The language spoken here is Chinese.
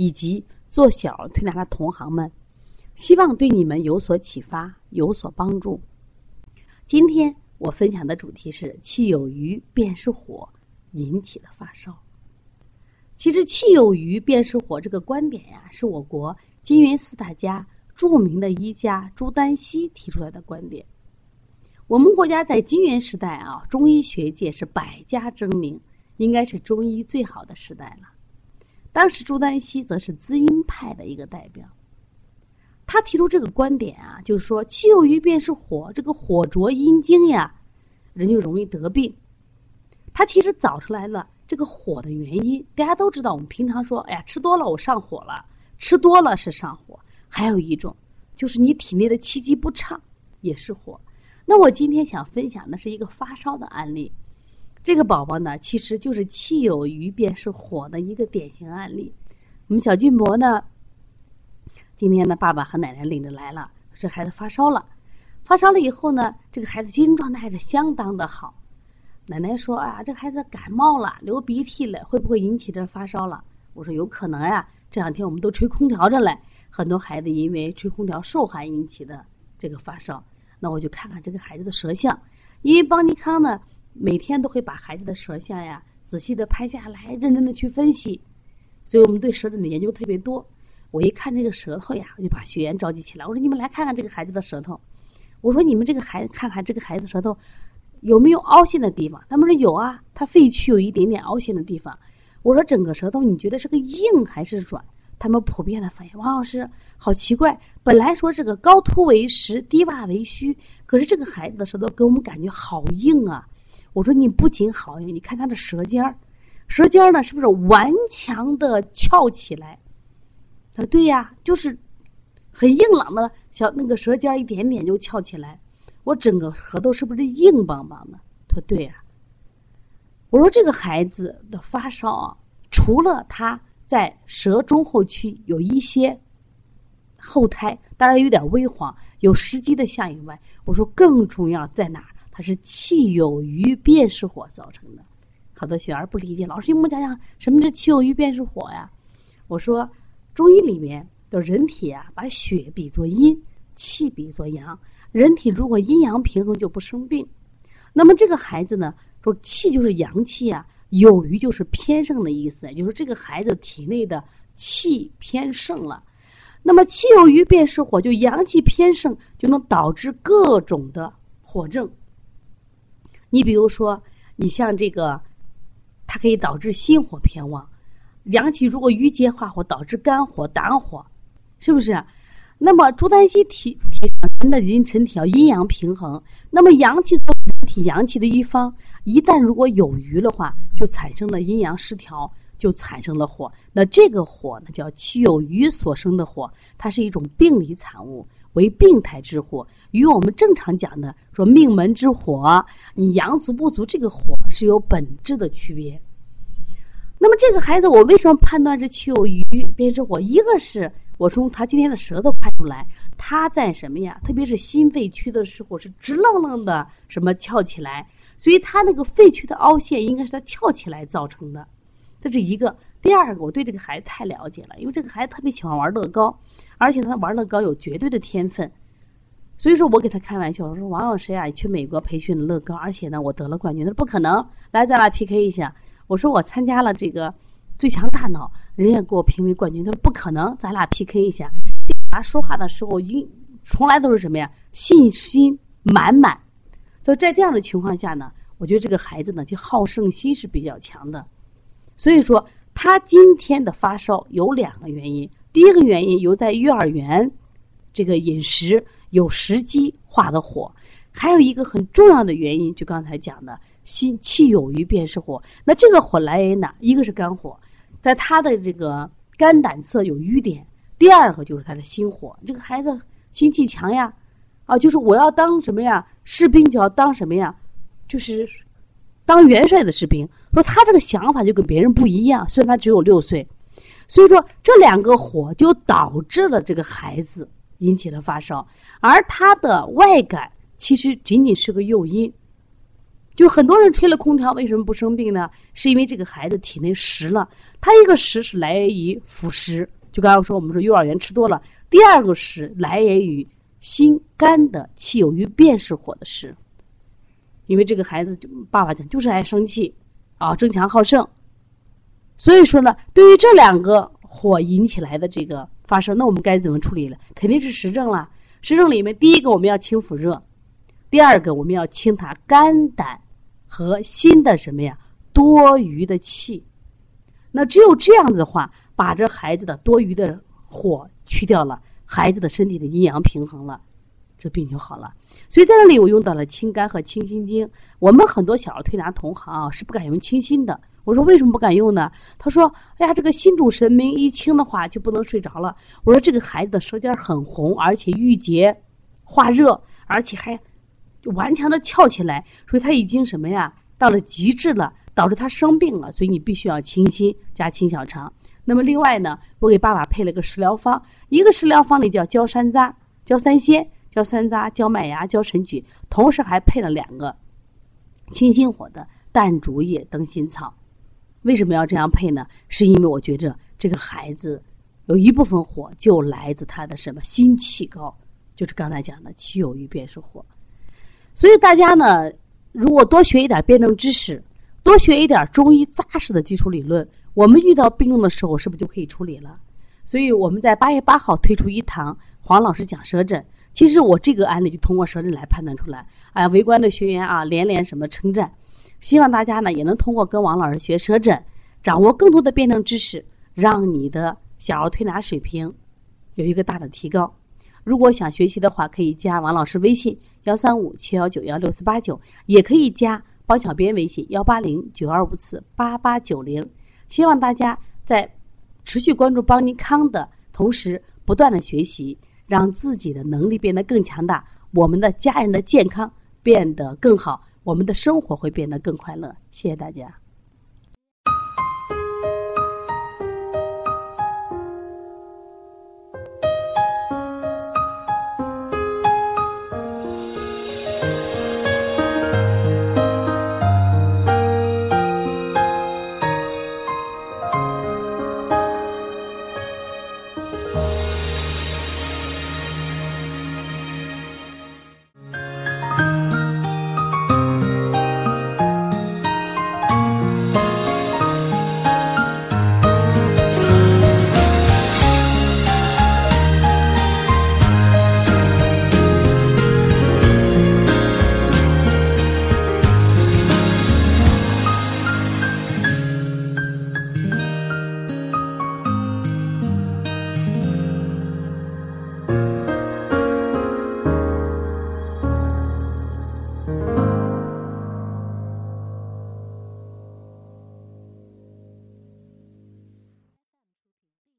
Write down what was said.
以及做小推拿的同行们，希望对你们有所启发，有所帮助。今天我分享的主题是“气有余便是火”引起的发烧。其实“气有余便是火”这个观点呀，是我国金元四大家著名的医家朱丹溪提出来的观点。我们国家在金元时代啊，中医学界是百家争鸣，应该是中医最好的时代了。当时朱丹溪则是滋阴派的一个代表，他提出这个观点啊，就是说气有余便是火，这个火灼阴经呀，人就容易得病。他其实找出来了这个火的原因。大家都知道，我们平常说，哎呀，吃多了我上火了，吃多了是上火。还有一种就是你体内的气机不畅，也是火。那我今天想分享的是一个发烧的案例。这个宝宝呢，其实就是气有余便是火的一个典型案例。我们小俊博呢，今天呢，爸爸和奶奶领着来了，这孩子发烧了。发烧了以后呢，这个孩子精神状态还是相当的好。奶奶说：“啊，这孩子感冒了，流鼻涕了，会不会引起这发烧了？”我说：“有可能呀，这两天我们都吹空调着嘞，很多孩子因为吹空调受寒引起的这个发烧。那我就看看这个孩子的舌象，因为邦尼康呢。”每天都会把孩子的舌象呀仔细的拍下来，认真的去分析，所以我们对舌诊的研究特别多。我一看这个舌头呀，我就把学员召集起来，我说：“你们来看看这个孩子的舌头。”我说：“你们这个孩子看看这个孩子舌头有没有凹陷的地方？”他们说：“有啊，他肺区有一点点凹陷的地方。”我说：“整个舌头你觉得是个硬还是软？”他们普遍的反应：“王老师，好奇怪，本来说这个高凸为实，低洼为虚，可是这个孩子的舌头给我们感觉好硬啊。”我说你不仅好，你看他的舌尖儿，舌尖儿呢是不是顽强的翘起来？他说对呀，就是很硬朗的小那个舌尖一点点就翘起来。我整个舌头是不是硬邦邦的？他说对呀。我说这个孩子的发烧啊，除了他在舌中后区有一些后苔，当然有点微黄，有湿积的象以外，我说更重要在哪？是气有余便是火造成的，好多学员不理解，老师，你给我讲讲什么是气有余便是火呀？我说，中医里面的人体啊，把血比作阴，气比作阳，人体如果阴阳平衡就不生病。那么这个孩子呢，说气就是阳气啊，有余就是偏盛的意思，就是这个孩子体内的气偏盛了。那么气有余便是火，就阳气偏盛，就能导致各种的火症。你比如说，你像这个，它可以导致心火偏旺，阳气如果郁结化火，导致肝火、胆火，是不是？那么朱丹溪提提倡人的阴沉体要阴阳平衡，那么阳气作为人体阳气的一方，一旦如果有余的话，就产生了阴阳失调，就产生了火。那这个火呢，叫气有余所生的火，它是一种病理产物。为病态之火，与我们正常讲的说命门之火，你阳足不足，这个火是有本质的区别。那么这个孩子，我为什么判断是气有余便是火？一个是我从他今天的舌头看出来，他在什么呀？特别是心肺区的时候是直愣愣的，什么翘起来，所以他那个肺区的凹陷应该是他翘起来造成的，这是一个。第二个，我对这个孩子太了解了，因为这个孩子特别喜欢玩乐高，而且他玩乐高有绝对的天分，所以说我给他开玩笑，我说王老师呀，去美国培训乐高，而且呢，我得了冠军。他说不可能，来咱俩 PK 一下。我说我参加了这个最强大脑，人家给我评为冠军。他说不可能，咱俩 PK 一下。他说话的时候，一从来都是什么呀？信心满满。所以在这样的情况下呢，我觉得这个孩子呢，就好胜心是比较强的。所以说。他今天的发烧有两个原因，第一个原因有在幼儿园，这个饮食有食积化的火，还有一个很重要的原因，就刚才讲的心气有余便是火。那这个火来源于哪？一个是肝火，在他的这个肝胆侧有瘀点；第二个就是他的心火，这个孩子心气强呀，啊，就是我要当什么呀？士兵就要当什么呀？就是当元帅的士兵。说他这个想法就跟别人不一样，虽然他只有六岁，所以说这两个火就导致了这个孩子引起了发烧，而他的外感其实仅仅是个诱因。就很多人吹了空调为什么不生病呢？是因为这个孩子体内湿了。他一个湿是来源于腐蚀，就刚刚说我们说幼儿园吃多了。第二个湿来源于心肝的气有余便是火的湿，因为这个孩子爸爸讲就是爱生气。啊，争强好胜，所以说呢，对于这两个火引起来的这个发生，那我们该怎么处理了？肯定是实证了。实证里面，第一个我们要清腹热，第二个我们要清他肝胆和心的什么呀？多余的气。那只有这样子的话，把这孩子的多余的火去掉了，孩子的身体的阴阳平衡了。这病就好了，所以在这里我用到了清肝和清心经。我们很多小儿推拿同行啊是不敢用清心的。我说为什么不敢用呢？他说：“哎呀，这个心主神明，一清的话就不能睡着了。”我说：“这个孩子的舌尖很红，而且郁结、化热，而且还顽强的翘起来，所以他已经什么呀？到了极致了，导致他生病了。所以你必须要清心加清小肠。那么另外呢，我给爸爸配了个食疗方，一个食疗方里叫焦山楂、焦三仙。焦山楂、焦麦芽、焦神曲，同时还配了两个清心火的淡竹叶、灯心草。为什么要这样配呢？是因为我觉着这个孩子有一部分火就来自他的什么心气高，就是刚才讲的气有余便是火。所以大家呢，如果多学一点辩证知识，多学一点中医扎实的基础理论，我们遇到病症的时候，是不是就可以处理了？所以我们在八月八号推出一堂黄老师讲舌诊。其实我这个案例就通过舌诊来判断出来，哎，围观的学员啊连连什么称赞，希望大家呢也能通过跟王老师学舌诊，掌握更多的辩证知识，让你的小儿推拿水平有一个大的提高。如果想学习的话，可以加王老师微信幺三五七幺九幺六四八九，也可以加包小编微信幺八零九二五四八八九零。希望大家在持续关注邦尼康的同时，不断的学习。让自己的能力变得更强大，我们的家人的健康变得更好，我们的生活会变得更快乐。谢谢大家。